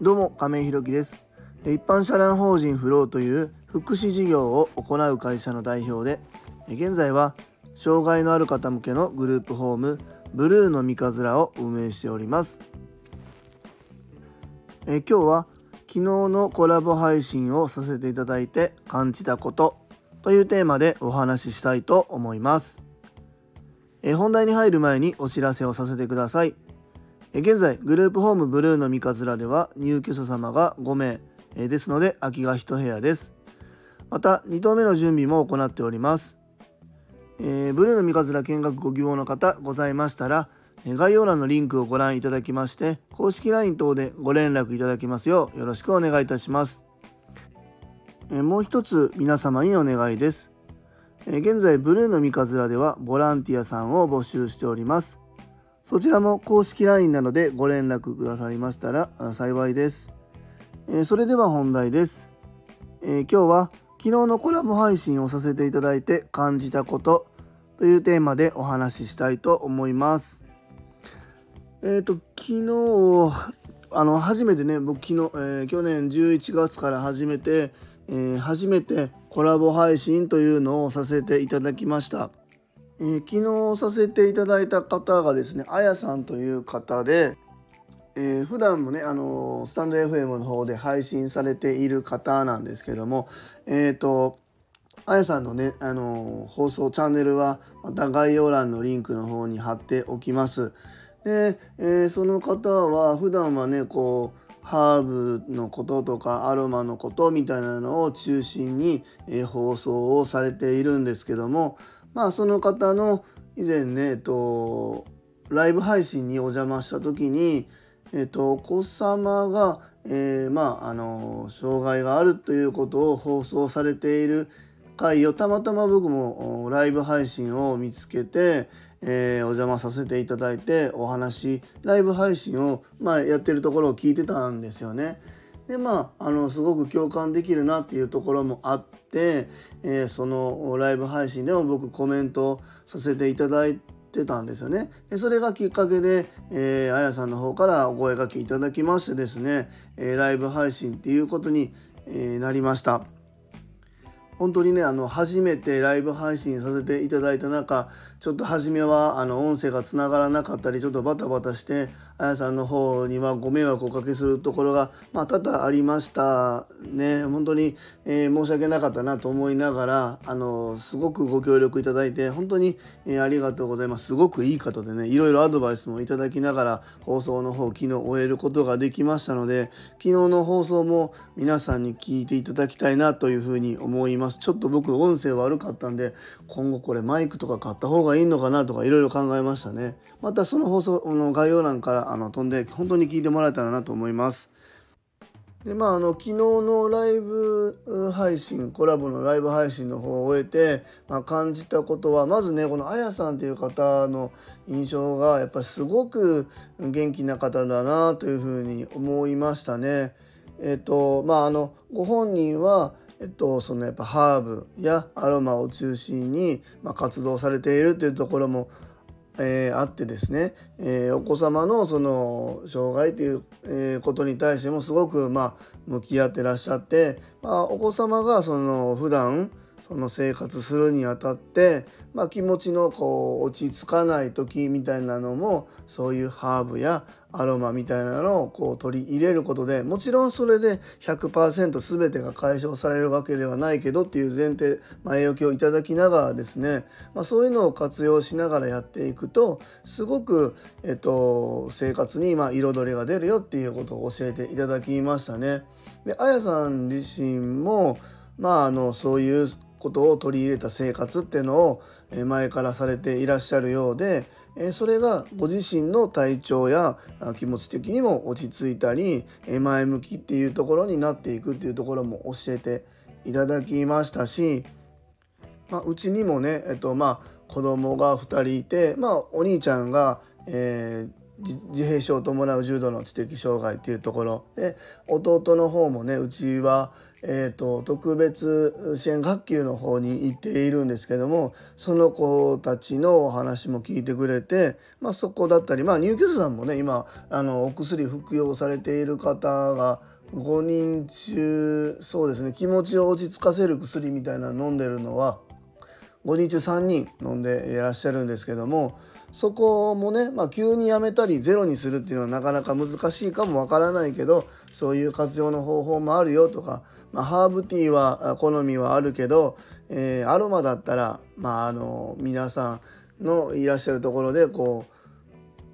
どうも亀井ひろきです。一般社団法人フローという福祉事業を行う会社の代表で現在は障害のある方向けのグループホームブルーの三日面を運営しております。え今日は昨日のコラボ配信をさせていただいて感じたことというテーマでお話ししたいと思います。え本題に入る前にお知らせをさせてください。現在グループホームブルーの三日面では入居者様が5名ですので空きが1部屋です。また2棟目の準備も行っております。えー、ブルーの三日面見学ご希望の方ございましたら概要欄のリンクをご覧いただきまして公式 LINE 等でご連絡いただきますようよろしくお願いいたします、え、もう一つ皆様にお願いです、現在ブルーの三日面ではボランティアさんを募集しております。そちらも公式 LINE なのでご連絡くださいましたら幸いです。え、それでは本題です、え、今日は昨日のコラボ配信をさせていただいて感じたことというテーマでお話ししたいと思います。えっ、ー、と昨日あの初めてね僕昨日、えー、去年11月から始めて、えー、初めてコラボ配信というのをさせていただきました。えー、昨日させていただいた方がですねあやさんという方で、えー、普段もねあのスタンド FM の方で配信されている方なんですけどもえっ、ー、とあやさんのねあの放送チャンネルはまた概要欄のリンクの方に貼っておきます。で、えー、その方は普段はねこうハーブのこととかアロマのことみたいなのを中心に、えー、放送をされているんですけどもまあその方の以前ね、えっと、ライブ配信にお邪魔した時に、えっと、お子様が、えー、まああの障害があるということを放送されている回をたまたま僕もライブ配信を見つけて、えー、お邪魔させていただいてお話ライブ配信を、まあ、やってるところを聞いてたんですよね。でまああのすごく共感できるなっていうところもあって、えー、そのライブ配信でも僕コメントさせていただいてたんですよね。でそれがきっかけで、えー、あやさんの方からお声がけいただきましてですね、えー、ライブ配信っていうことに、えなりました。本当にねあの初めてライブ配信させていただいた中ちょっと初めはあの音声がつながらなかったりちょっとバタバタしてあやさんの方にはご迷惑をおかけするところが、まあ、多々ありました。ね本当に、えー、申し訳なかったなと思いながらあのすごくご協力いただいて本当に、えー、ありがとうございます。すごくいい方でねいろいろアドバイスもいただきながら放送の方昨日終えることができましたので昨日の放送も皆さんに聞いていただきたいなというふうに思います。ちょっと僕音声悪かったんで今後これマイクとか買った方がいいのかなとかいろいろ考えましたねまたその放送の概要欄からあの飛んで本当に聞いてもらえたらなと思います。でまあ、あの昨日のライブ配信コラボのライブ配信の方を終えて、まあ、感じたことはまずねこのあやさんという方の印象がやっぱりすごく元気な方だなというふうに思いましたね。えっとまああのご本人はえっと、そのやっぱハーブやアロマを中心に、まあ、活動されているというところもえー、あってですね、えー、お子様のその障害という、えー、ことに対してもすごくまあ向き合ってらっしゃって、まあ、お子様がその普段その生活するにあたって、まあ、気持ちのこう落ち着かない時みたいなのもそういうハーブやアロマみたいなのをこう取り入れることでもちろんそれで100%全てが解消されるわけではないけどっていう前提前置きをいただきながらですね、まあ、そういうのを活用しながらやっていくとすごく、えっと、生活にま彩りが出るよっていうことを教えていただきましたね。であやさん自身もまあ、あのそういうことを取り入れた生活っていうのを前からされていらっしゃるようでそれがご自身の体調や気持ち的にも落ち着いたり前向きっていうところになっていくっていうところも教えていただきましたし、まあ、うちにもね、えっとまあ、子供が2人いて、まあ、お兄ちゃんが、えー自閉症を伴う重度の知的障害っていうところで弟の方もねうちは、えーと、特別支援学級の方に行っているんですけどもその子たちのお話も聞いてくれて、まあ、そこだったり、まあ、入居者さんもね今あのお薬服用されている方が5人中そうですね気持ちを落ち着かせる薬みたいなの飲んでるのは5人中3人飲んでいらっしゃるんですけどもそこもね、まあ、急にやめたりゼロにするっていうのはなかなか難しいかもわからないけどそういう活用の方法もあるよとか、まあ、ハーブティーは好みはあるけど、えー、アロマだったら、まあ、あの皆さんのいらっしゃるところでこう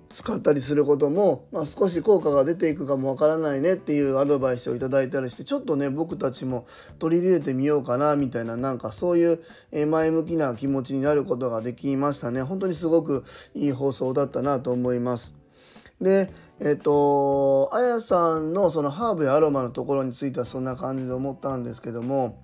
使ったりすることも、まあ、少し効果が出ていくかもわからないねっていうアドバイスをいただいたりしてちょっとね僕たちも取り入れてみようかなみたいななんかそういう前向きな気持ちになることができましたね本当にすごくいい放送だったなと思います。でえっとあやさんのそのハーブやアロマのところについてはそんな感じで思ったんですけども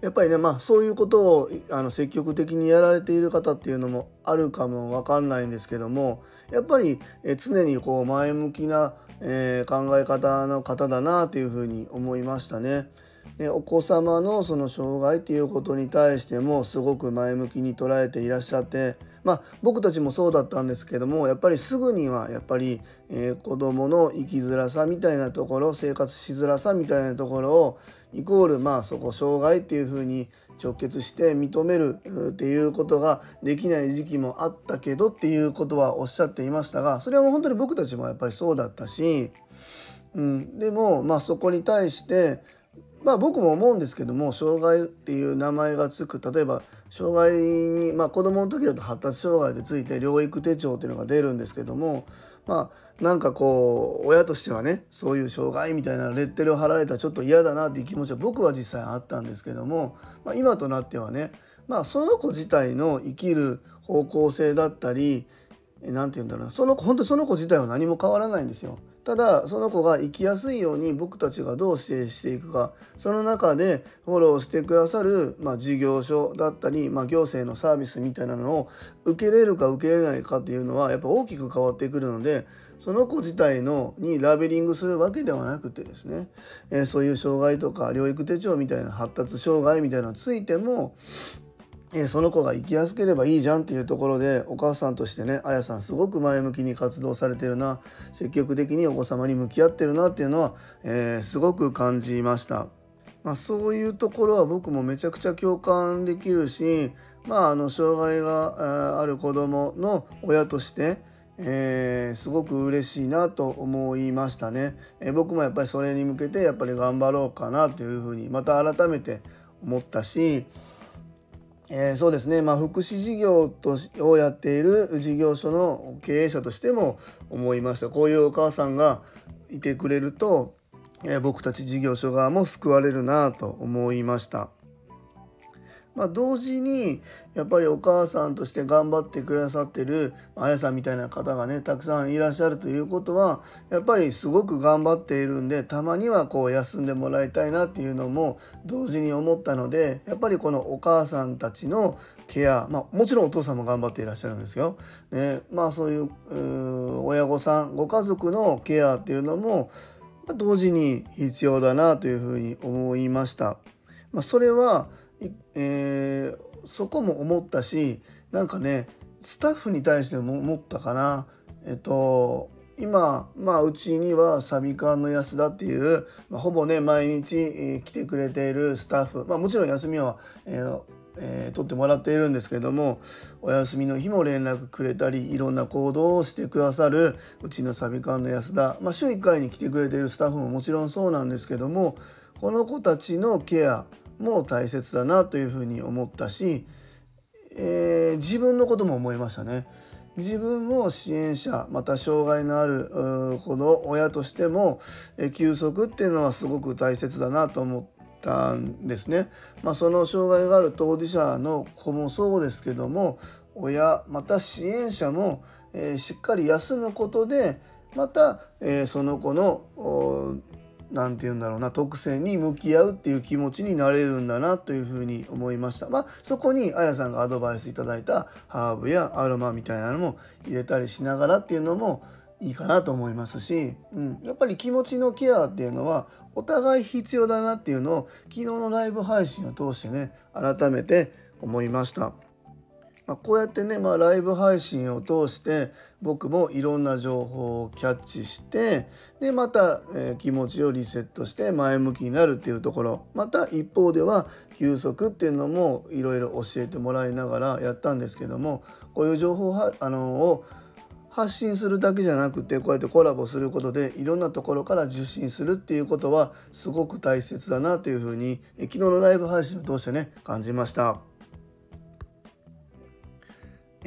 やっぱりねまあそういうことをあの積極的にやられている方っていうのもあるかもわかんないんですけどもやっぱりえ常にこう前向きな、えー、考え方の方だなというふうに思いましたね。でお子様のその障害っていうことに対してもすごく前向きに捉えていらっしゃってまあ僕たちもそうだったんですけどもやっぱりすぐにはやっぱり、えー、子どもの生きづらさみたいなところ生活しづらさみたいなところをイコールまあそこ障害っていうふうに直結して認めるっていうことができない時期もあったけどっていうことはおっしゃっていましたがそれはもう本当に僕たちもやっぱりそうだったし、うん、でもまあそこに対してまあ僕も思うんですけども障害っていう名前がつく例えば障害にまあ子供の時だと発達障害でついて療育手帳っていうのが出るんですけどもまあなんかこう親としてはねそういう障害みたいなレッテルを貼られたらちょっと嫌だなっていう気持ちは僕は実際あったんですけども、まあ、今となってはねまあその子自体の生きる方向性だったり何て言うんだろうなその子本当その子自体は何も変わらないんですよ。ただその子が生きやすいように僕たちがどう支援していくかその中でフォローしてくださる、まあ、事業所だったり、まあ、行政のサービスみたいなのを受けれるか受けれないかっていうのはやっぱ大きく変わってくるのでその子自体のにラベリングするわけではなくてですね、えー、そういう障害とか療育手帳みたいな発達障害みたいなのついてもえー、その子が生きやすければいいじゃんっていうところでお母さんとしてねあやさんすごく前向きに活動されてるな積極的にお子様に向き合ってるなっていうのは、えー、すごく感じました。まあ、そういうところは僕もめちゃくちゃ共感できるし、まあ、あの障害がある子どもの親として、えー、すごく嬉しいなと思いましたね、えー、僕もやっぱりそれに向けてやっぱり頑張ろうかなというふうにまた改めて思ったしえー、そうですね、まあ、福祉事業とをやっている事業所の経営者としても思いましたこういうお母さんがいてくれると、えー、僕たち事業所側も救われるなと思いました。まあ、同時にやっぱりお母さんとして頑張ってくださってるあやさんみたいな方がねたくさんいらっしゃるということはやっぱりすごく頑張っているんでたまにはこう休んでもらいたいなっていうのも同時に思ったのでやっぱりこのお母さんたちのケア、まあ、もちろんお父さんも頑張っていらっしゃるんですよ。ね、まあそういう親御さんご家族のケアっていうのも同時に必要だなというふうに思いました。まあ、それはえー、そこも思ったしなんかねスタッフに対しても思ったかな。えっと今、まあ、うちにはサビ館の安田っていう、まあ、ほぼね毎日、えー、来てくれているスタッフ、まあ、もちろん休みは、えーえー、取ってもらっているんですけどもお休みの日も連絡くれたりいろんな行動をしてくださるうちのサビ館の安田、まあ、週1回に来てくれているスタッフももちろんそうなんですけどもこの子たちのケアも大切だなというふうに思ったし、えー、自分のことも思いましたね。自分も支援者また障害のある子の親としても、え休息っていうのはすごく大切だなと思ったんですね。まあ、その障害がある当事者の子もそうですけども親また支援者も、えー、しっかり休むことでまた、えー、その子の何て言うんだろうな特性に向き合うっていう気持ちになれるんだなというふうに思いましたまあそこにあやさんがアドバイスいただいたハーブやアロマみたいなのも入れたりしながらっていうのもいいかなと思いますし、うん、やっぱり気持ちのケアっていうのはお互い必要だなっていうのを昨日のライブ配信を通してね改めて思いました。まあ、こうやってね、まあ、ライブ配信を通して僕もいろんな情報をキャッチしてでまた、えー、気持ちをリセットして前向きになるっていうところまた一方では休息っていうのもいろいろ教えてもらいながらやったんですけどもこういう情報はあのを発信するだけじゃなくてこうやってコラボすることでいろんなところから受信するっていうことはすごく大切だなというふうに昨日のライブ配信を通してね感じました。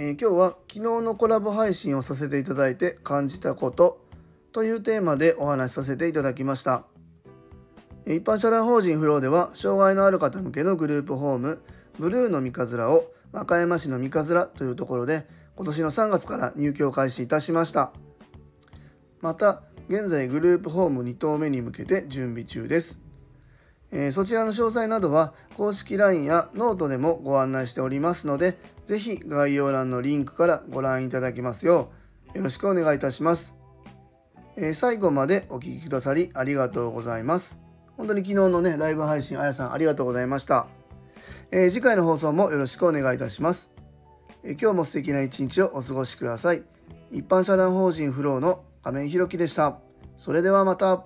えー、今日は昨日のコラボ配信をさせていただいて感じたことというテーマでお話しさせていただきました。一般社団法人フローでは障害のある方向けのグループホームブルーの三日面を和歌山市の三日面というところで今年の3月から入居を開始いたしましたまた現在グループホーム2棟目に向けて準備中です、え、そちらの詳細などは公式 LINE やノートでもご案内しておりますので是非概要欄のリンクからご覧いただけますようよろしくお願いいたします、え、最後までお聴きくださりありがとうございます本当に昨日のねライブ配信あやさんありがとうございました、えー、次回の放送もよろしくお願いいたしますえ今日も素敵な一日をお過ごしください。一般社団法人フローの亀井宏樹でした。それではまた。